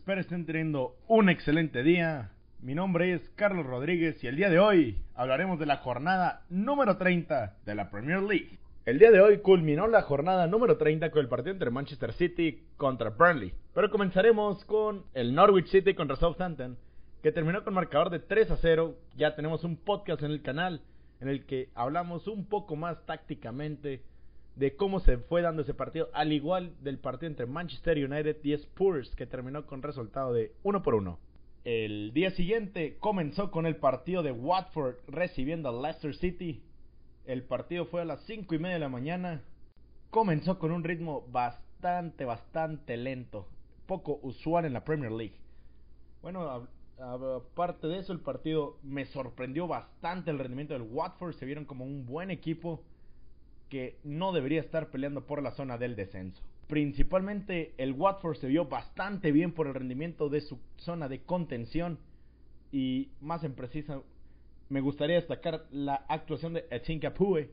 espero estén teniendo un excelente día. Mi nombre es Carlos Rodríguez y el día de hoy hablaremos de la jornada número 30 de la Premier League. El día de hoy culminó la jornada número 30 con el partido entre Manchester City contra Burnley. Pero comenzaremos con el Norwich City contra Southampton, que terminó con marcador de 3 a 0. Ya tenemos un podcast en el canal en el que hablamos un poco más tácticamente de cómo se fue dando ese partido, al igual del partido entre Manchester United y Spurs, que terminó con resultado de 1 por 1. El día siguiente comenzó con el partido de Watford recibiendo a Leicester City. El partido fue a las 5 y media de la mañana. Comenzó con un ritmo bastante, bastante lento. Poco usual en la Premier League. Bueno, aparte de eso, el partido me sorprendió bastante el rendimiento del Watford. Se vieron como un buen equipo que no debería estar peleando por la zona del descenso. Principalmente el Watford se vio bastante bien por el rendimiento de su zona de contención y más en precisa me gustaría destacar la actuación de Etienne Capoue,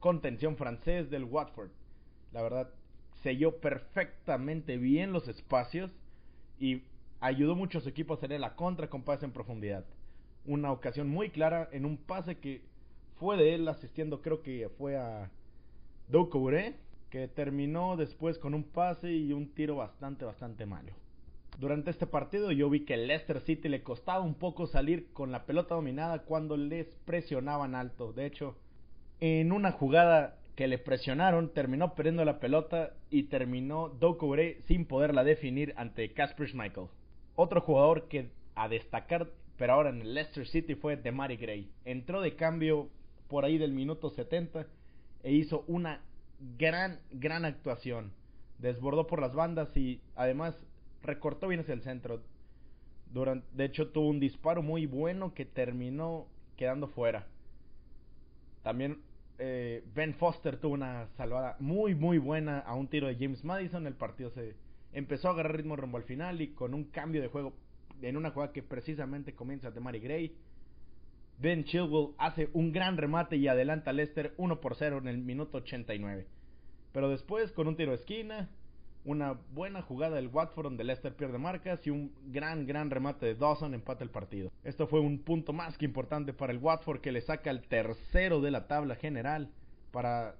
contención francés del Watford. La verdad, selló perfectamente bien los espacios y ayudó mucho a su equipo a hacer la contra con en profundidad. Una ocasión muy clara en un pase que fue de él asistiendo, creo que fue a Doucouré, que terminó después con un pase y un tiro bastante, bastante malo. Durante este partido yo vi que Leicester City le costaba un poco salir con la pelota dominada cuando les presionaban alto. De hecho, en una jugada que le presionaron, terminó perdiendo la pelota y terminó Doucouré sin poderla definir ante Casper Schmeichel. Otro jugador que a destacar, pero ahora en el Leicester City fue Demari Gray. Entró de cambio por ahí del minuto 70 e hizo una gran, gran actuación. Desbordó por las bandas y además recortó bien hacia el centro. Durante, de hecho tuvo un disparo muy bueno que terminó quedando fuera. También eh, Ben Foster tuvo una salvada muy muy buena a un tiro de James Madison. El partido se empezó a agarrar ritmo rumbo al final y con un cambio de juego en una jugada que precisamente comienza de Mary Gray Ben Chilwell hace un gran remate y adelanta a Leicester 1 por 0 en el minuto 89. Pero después, con un tiro de esquina, una buena jugada del Watford donde Leicester pierde marcas y un gran, gran remate de Dawson empata el partido. Esto fue un punto más que importante para el Watford que le saca el tercero de la tabla general para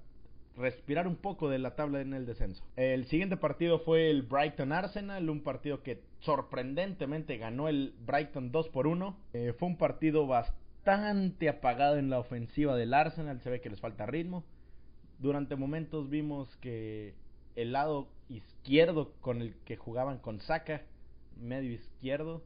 respirar un poco de la tabla en el descenso. El siguiente partido fue el Brighton Arsenal, un partido que sorprendentemente ganó el Brighton 2 por 1. Eh, fue un partido bastante bastante apagado en la ofensiva del Arsenal, se ve que les falta ritmo. Durante momentos vimos que el lado izquierdo con el que jugaban con Saka, medio izquierdo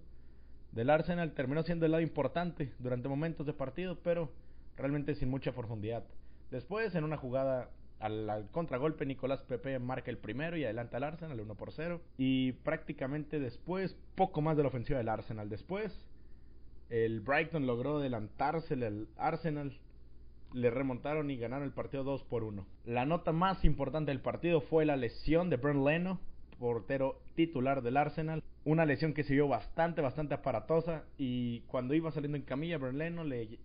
del Arsenal, terminó siendo el lado importante durante momentos de partido, pero realmente sin mucha profundidad. Después, en una jugada al, al, contragolpe, Nicolás Pepe marca el primero y adelanta al Arsenal 1 por 0. Y prácticamente después, poco más de la ofensiva del Arsenal. Después, el Brighton logró adelantarse al Arsenal. Le remontaron y ganaron el partido 2 por 1. La nota más importante del partido fue la lesión de Brent Leno, portero titular del Arsenal. Una lesión que se vio bastante, bastante aparatosa. Y cuando iba saliendo en camilla, Brent Leno le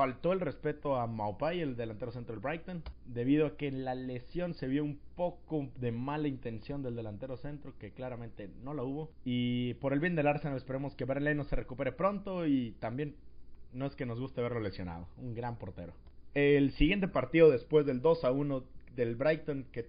faltó el respeto a Maupay, el delantero centro del Brighton, debido a que en la lesión se vio un poco de mala intención del delantero centro, que claramente no la hubo. Y por el bien del Arsenal esperemos que no se recupere pronto y también no es que nos guste verlo lesionado, un gran portero. El siguiente partido después del 2 a 1 del Brighton, que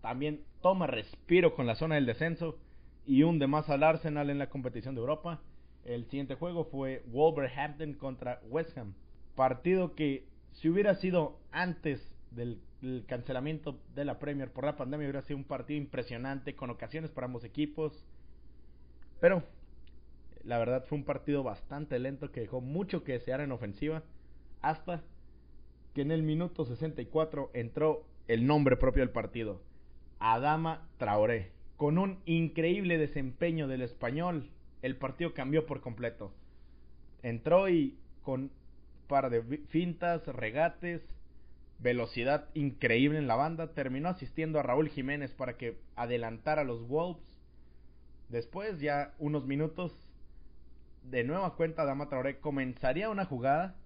también toma respiro con la zona del descenso y hunde más al Arsenal en la competición de Europa. El siguiente juego fue Wolverhampton contra West Ham. Partido que si hubiera sido antes del, cancelamiento de la Premier por la pandemia hubiera sido un partido impresionante con ocasiones para ambos equipos. Pero la verdad fue un partido bastante lento que dejó mucho que desear en ofensiva hasta que en el minuto 64 entró el nombre propio del partido, Adama Traoré. Con un increíble desempeño del español, el partido cambió por completo. Entró y con par de fintas, regates, velocidad increíble en la banda. Terminó asistiendo a Raúl Jiménez para que adelantara a los Wolves. Después, ya unos minutos, de nueva cuenta, Dama Traoré comenzaría una jugada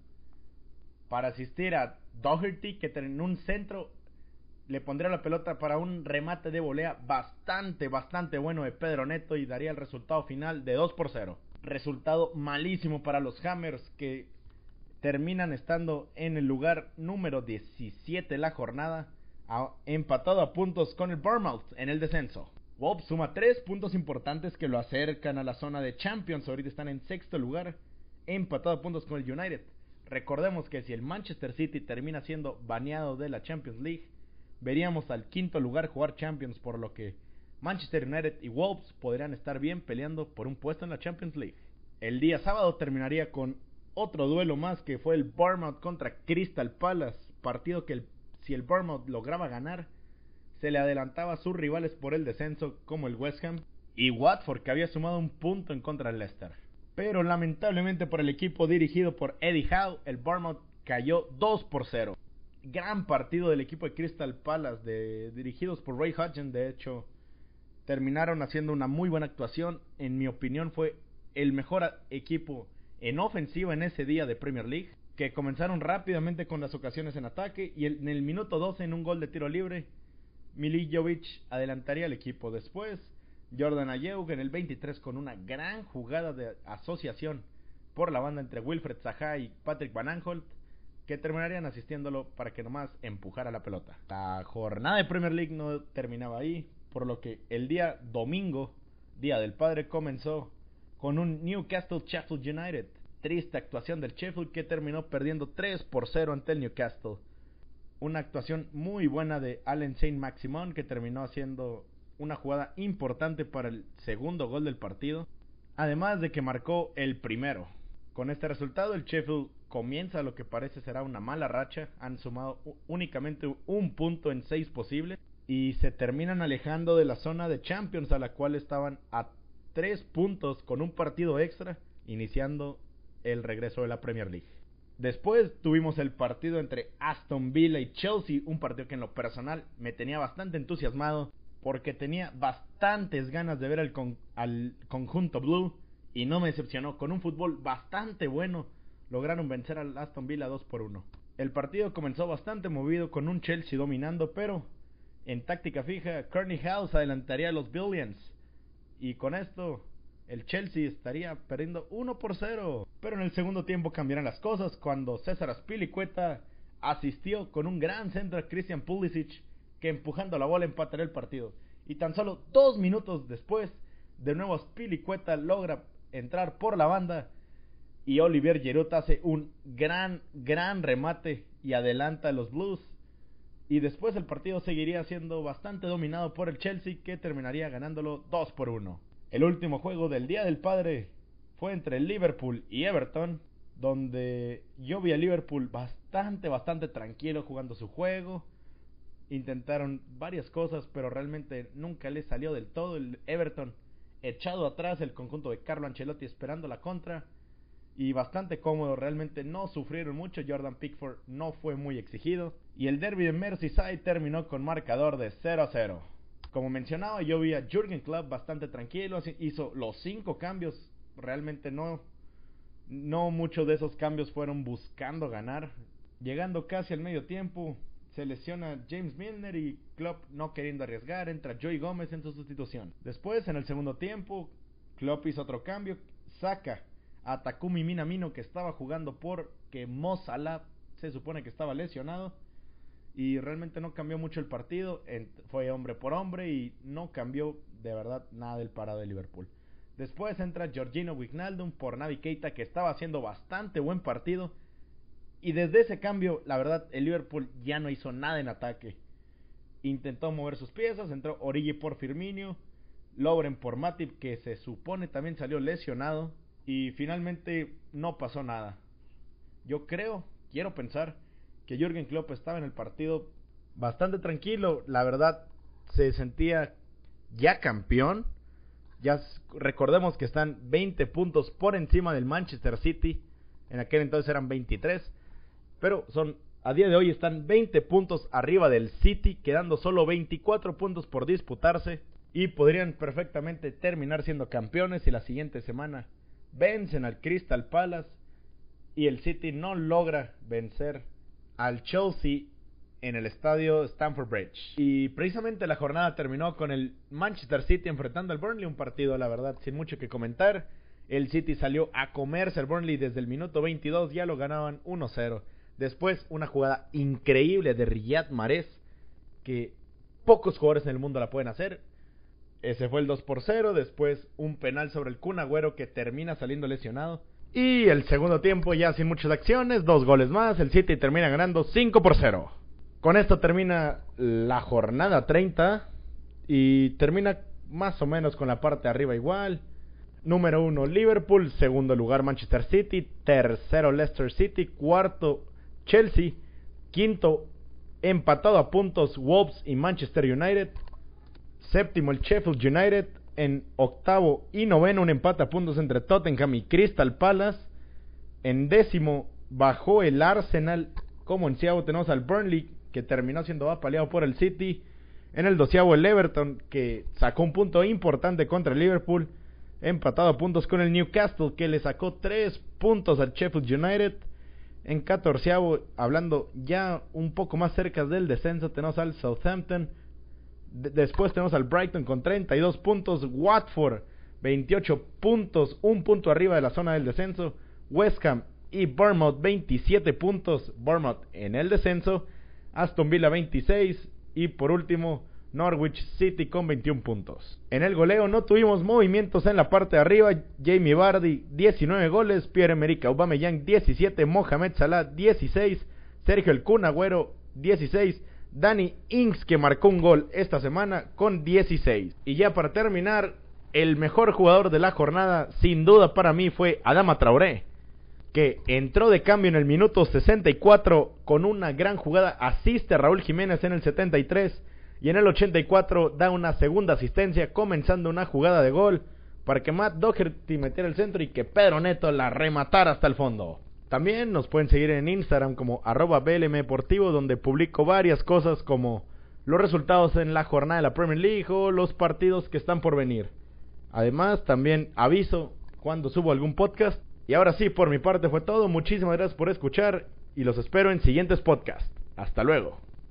para asistir a Doherty, que en un centro le pondría la pelota para un remate de volea bastante, bastante bueno de Pedro Neto y daría el resultado final de 2 por 0. Resultado malísimo para los Hammers que terminan estando en el lugar número 17 de la jornada, empatado a puntos con el Bournemouth en el descenso. Bob suma tres puntos importantes que lo acercan a la zona de Champions. Ahorita están en sexto lugar, empatado a puntos con el United. Recordemos que si el Manchester City termina siendo baneado de la Champions League, veríamos al quinto lugar jugar Champions, por lo que Manchester United y Wolves podrían estar bien peleando por un puesto en la Champions League. El día sábado terminaría con otro duelo más que fue el Bournemouth contra Crystal Palace, partido que si el Bournemouth lograba ganar, se le adelantaba a sus rivales por el descenso como el West Ham y Watford que había sumado un punto en contra del Leicester. Pero lamentablemente por el equipo dirigido por Eddie Howe, el Bournemouth cayó 2 por 0 gran partido del equipo de Crystal Palace, de, dirigidos por Ray Hodgson. De hecho, terminaron haciendo una muy buena actuación. En mi opinión, fue el mejor equipo en ofensiva en ese día de Premier League. Que comenzaron rápidamente con las ocasiones en ataque. Y en el minuto 12, en un gol de tiro libre, Milijovic adelantaría al equipo. Después, Jordan Ayew en el 23 con una gran jugada de asociación por la banda entre Wilfred Zaha y Patrick Van Aanholt que terminarían asistiéndolo para que nomás empujara la pelota. La jornada de Premier League no terminaba ahí, por lo que el día domingo, Día del Padre, comenzó con un Newcastle Sheffield United. Triste actuación del Sheffield que terminó perdiendo 3 por 0 ante el Newcastle. Una actuación muy buena de Allen Saint Maximon que terminó haciendo una jugada importante para el segundo gol del partido. Además de que marcó el primero. Con este resultado el Sheffield comienza lo que parece será una mala racha. Han sumado únicamente un punto en seis posibles. Y se terminan alejando de la zona de Champions a la cual estaban a tres puntos con un partido extra. Iniciando el regreso de la Premier League. Después tuvimos el partido entre Aston Villa y Chelsea, un partido que en lo personal me tenía bastante entusiasmado porque tenía bastantes ganas de ver al, conjunto blue y no me decepcionó. Con un fútbol bastante bueno, lograron vencer al Aston Villa 2 por 1. El partido comenzó bastante movido con un Chelsea dominando, pero en táctica fija, Kearney House adelantaría a los Billions. Y con esto, el Chelsea estaría perdiendo 1 por 0. Pero en el segundo tiempo cambiarán las cosas cuando César Aspilicueta asistió con un gran centro a Christian Pulisic que empujando la bola empataría el partido. Y tan solo dos minutos después, de nuevo Aspilicueta logra entrar por la banda y Olivier Giroud hace un gran, gran remate y adelanta a los Blues. Y después el partido seguiría siendo bastante dominado por el Chelsea que terminaría ganándolo 2 por 1. El último juego del Día del Padre fue entre Liverpool y Everton, donde yo vi a Liverpool bastante, bastante tranquilo jugando su juego. Intentaron varias cosas, pero realmente nunca le salió del todo. El Everton echado atrás el conjunto de Carlo Ancelotti esperando la contra y bastante cómodo, realmente no sufrieron mucho, Jordan Pickford no fue muy exigido y el derby de Merseyside terminó con marcador de 0 a 0. Como mencionaba, yo vi a Jürgen Klopp bastante tranquilo, hizo los 5 cambios, realmente no no muchos de esos cambios fueron buscando ganar. Llegando casi al medio tiempo, se lesiona James Milner y Klopp no queriendo arriesgar, entra Joey Gómez en su sustitución. Después, en el segundo tiempo, Klopp hizo otro cambio, saca a Takumi Minamino que estaba jugando porque Mo Salah se supone que estaba lesionado y realmente no cambió mucho el partido, fue hombre por hombre y no cambió de verdad nada del parado de Liverpool. Después entra Georgino Wijnaldum por Navi Keita que estaba haciendo bastante buen partido y desde ese cambio, la verdad, el Liverpool ya no hizo nada en ataque. Intentó mover sus piezas, entró Origi por Firmino, Lobren por Matip, que se supone también salió lesionado. Y finalmente no pasó nada. Yo creo, quiero pensar, que Jürgen Klopp estaba en el partido bastante tranquilo. La verdad, se sentía ya campeón. Ya recordemos que están 20 puntos por encima del Manchester City. En aquel entonces eran 23. Pero son a día de hoy están 20 puntos arriba del City, quedando solo 24 puntos por disputarse y podrían perfectamente terminar siendo campeones si la siguiente semana vencen al Crystal Palace y el City no logra vencer al Chelsea en el estadio Stamford Bridge. Y precisamente la jornada terminó con el Manchester City enfrentando al Burnley, un partido, la verdad, sin mucho que comentar. El City salió a comerse al Burnley desde el minuto 22, ya lo ganaban 1-0. Después, una jugada increíble de Riyad Mahrez, que pocos jugadores en el mundo la pueden hacer. Ese fue el 2 por 0. Después, un penal sobre el Kun Agüero que termina saliendo lesionado. Y el segundo tiempo, ya sin muchas acciones, dos goles más. El City termina ganando 5 por 0. Con esto termina la jornada 30 y termina más o menos con la parte de arriba igual. Número 1 Liverpool, segundo lugar Manchester City, tercero Leicester City, cuarto Chelsea, quinto empatado a puntos Wolves y Manchester United, séptimo el Sheffield United, en octavo y noveno un empate a puntos entre Tottenham y Crystal Palace, en décimo bajó el Arsenal, como en tenemos al Burnley que terminó siendo apaleado por el City. En el doceavo el Everton, que sacó un punto importante contra el Liverpool. Empatado a puntos con el Newcastle, que le sacó tres puntos al Sheffield United. En catorceavo, hablando ya un poco más cerca del descenso, tenemos al Southampton. Después tenemos al Brighton con 32 puntos. Watford, 28 puntos, un punto arriba de la zona del descenso. West Ham y Bournemouth, 27 puntos. Bournemouth en el descenso. Aston Villa 26 y por último Norwich City con 21 puntos. En el goleo no tuvimos movimientos en la parte de arriba. Jamie Vardy 19 goles, Pierre-Emerick Aubameyang 17, Mohamed Salah 16, Sergio El Kun Agüero 16, Danny Ings que marcó un gol esta semana con 16. Y ya para terminar, el mejor jugador de la jornada sin duda para mí fue Adama Traoré que entró de cambio en el minuto 64 con una gran jugada, asiste a Raúl Jiménez en el 73 y en el 84 da una segunda asistencia comenzando una jugada de gol para que Matt Doherty metiera el centro y que Pedro Neto la rematara hasta el fondo. También nos pueden seguir en Instagram como arroba donde publico varias cosas como los resultados en la jornada de la Premier League o los partidos que están por venir. Además también aviso cuando subo algún podcast y ahora sí, por mi parte fue todo. Muchísimas gracias por escuchar y los espero en siguientes podcasts. Hasta luego.